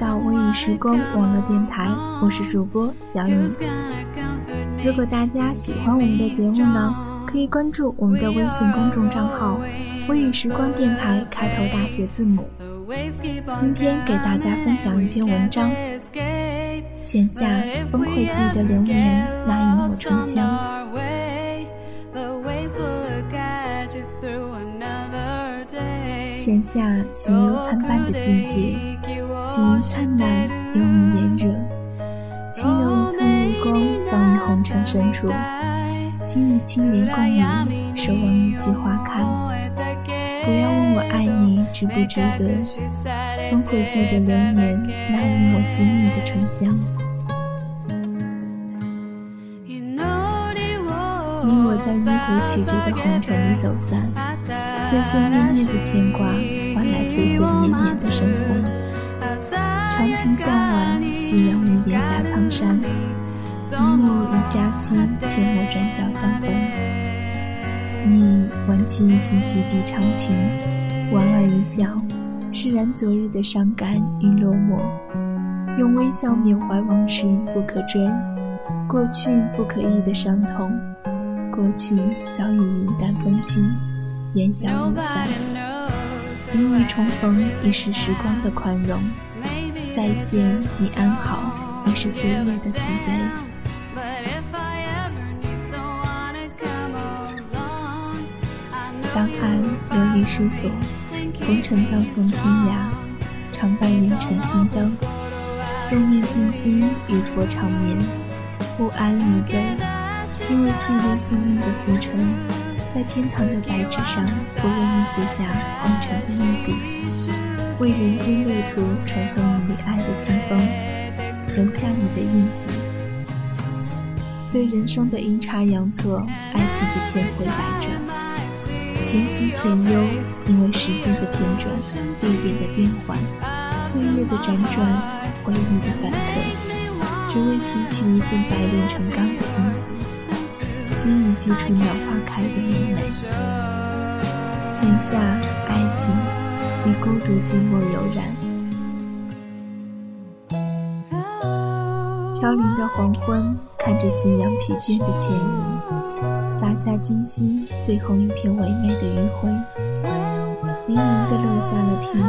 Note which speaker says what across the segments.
Speaker 1: 到微雨时光网络电台，我是主播小影。如果大家喜欢我们的节目呢，可以关注我们的微信公众账号“微雨时光电台”，开头大写字母。今天给大家分享一篇文章：浅夏风会记得流年那一抹醇香。浅夏喜忧参半的季节，喜于灿烂，忧于炎热。轻柔一寸目光，放于红尘深处；心与青莲共舞，守望一季花开。不要问我爱你值不值得，风会记得流年那一抹静谧的醇香。你我在迂回曲折的红尘里走散。岁岁念念的牵挂，换来岁岁年年的生活。长亭向晚，夕阳与檐下苍山。你我与佳期，阡陌转角相逢。你挽起一袭及地长裙，莞尔一笑，释然昨日的伤感与落寞。用微笑缅怀往事不可追，过去不可忆的伤痛，过去早已云淡风轻。烟消云散，与你重逢已是时光的宽容；再见，你安好，已是岁月的慈悲。当爱流离失所，红尘葬送天涯，常伴云尘青灯，宿命静心与佛长眠，不安与悲，因为记录宿命的浮尘。在天堂的白纸上，不愿意写下红尘的一笔，为人间路途传送你爱的清风，留下你的印记。对人生的阴差阳错，爱情的千回百转，前喜前忧，因为时间的偏转，地点的变换，岁月的辗转，回忆的反侧，只为提取一份白炼成钢的幸福。心已积春鸟花开的明媚，浅夏爱情与孤独寂寞悠然。飘零的黄昏，看着夕阳疲倦的前影，洒下今夕最后一片唯美的余晖，盈盈的落下了天幕。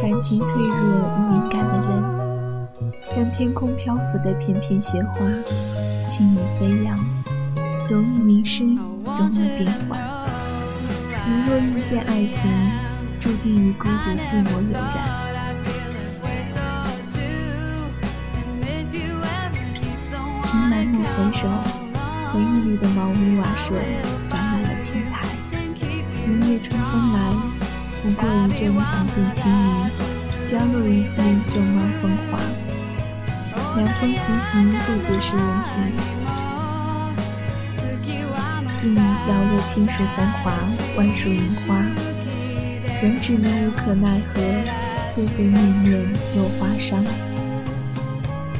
Speaker 1: 感情脆弱与敏感的人，像天空漂浮的片片雪花。轻盈飞扬，容易迷失，容易变幻。你若遇见爱情，注定与孤独寂寞有染。凭满目回首，回忆里的茅屋瓦舍长满了青苔。一夜春风来，拂过一阵平静清明，凋落一季正茂风华。凉风习习，不解释人情。静摇落青树繁华，万树银花，人只能无可奈何，岁岁念念落花伤。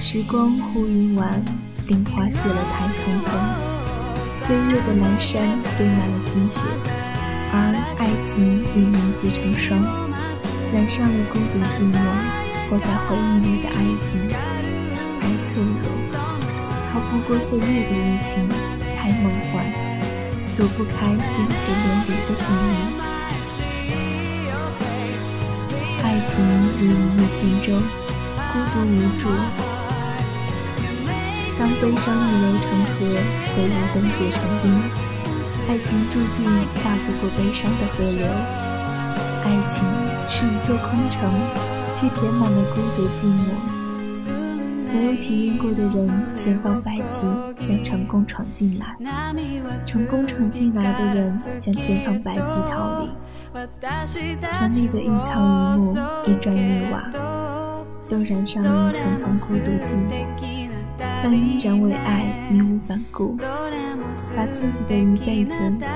Speaker 1: 时光忽云晚，林花谢了太匆匆。岁月的阑珊堆满了积雪，而爱情已凝结成霜，染上了孤独寂寞，活在回忆里的爱情。太脆弱，逃不过岁月的无情；太梦幻，躲不开颠沛流离的宿命。爱情如一叶扁舟，孤独无助。当悲伤逆流成河，回忆冻结成冰，爱情注定跨不过悲伤的河流。爱情是一座空城，却填满了孤独寂寞。没有体验过的人，千方百计想成功闯进来；成功闯进来的人，想千方百计逃离。城里的一草一木，一砖一瓦，都染上了一层层孤独寂寞，但依然为爱义无反顾，把自己的一辈子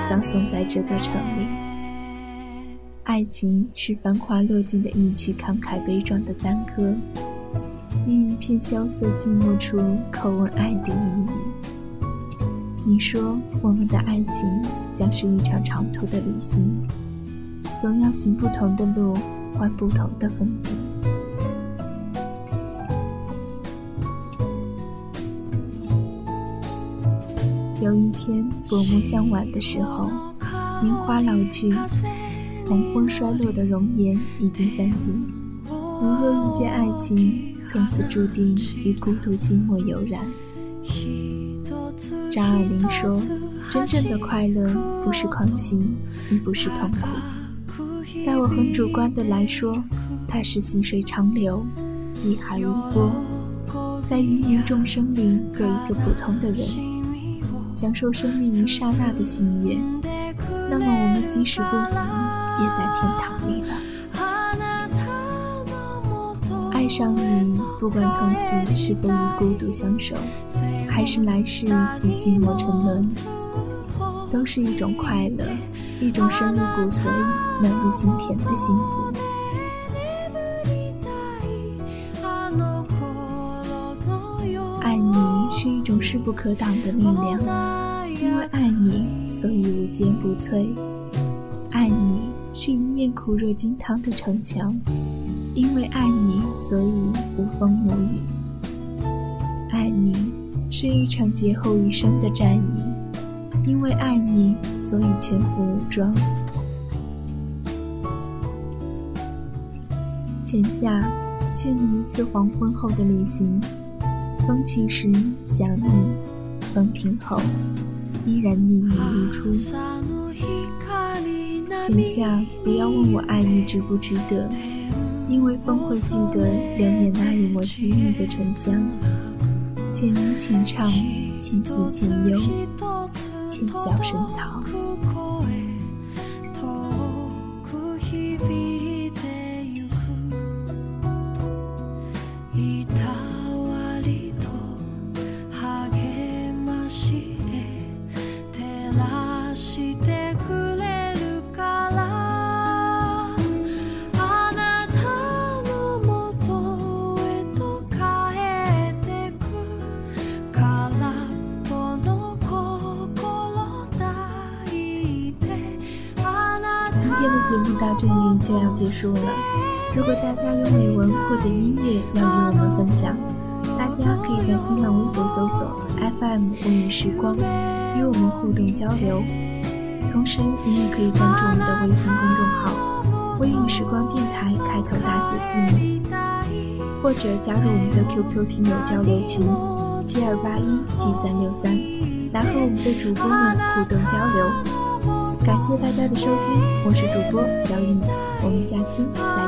Speaker 1: 葬送在这座城里。爱情是繁华落尽的一曲慷慨悲壮的赞歌。另一片萧瑟寂寞处，叩问爱的意义。你说我们的爱情像是一场长途的旅行，总要行不同的路，换不同的风景。有一天薄暮向晚的时候，年华老去，黄昏衰落的容颜已经散尽。如若遇见爱情，从此注定与孤独寂寞有染。张爱玲说：“真正的快乐不是狂喜，亦不是痛苦。在我很主观的来说，它是细水长流，碧海无波，在芸芸众生里做一个普通的人，享受生命一刹那的喜悦。那么我们即使不死，也在天堂里了。”上你，不管从此是否与孤独相守，还是来世与寂寞沉沦，都是一种快乐，一种深入骨髓、暖入心田的幸福。爱你是一种势不可挡的力量，因为爱你，所以无坚不摧。爱你是一面酷热金汤的城墙。因为爱你，所以无风无雨。爱你是一场劫后余生的战役。因为爱你，所以全副武装。浅夏，欠你一次黄昏后的旅行。风起时想你，风停后依然念念如初。浅夏，不要问我爱你值不值得。因为风会记得流年那一抹静谧的沉香，浅吟浅唱，浅喜浅忧，浅笑深藏。今天的节目到这里就要结束了。如果大家有美文或者音乐要与我们分享，大家可以在新浪微博搜索 FM 微影时光，与我们互动交流。同时，你也可以关注我们的微信公众号“微影时光电台”，开头大写字母，或者加入我们的 QQ 听友交流群七二八一七三六三，来和我们的主播们互动交流。感谢大家的收听，我是主播小雨，我们下期再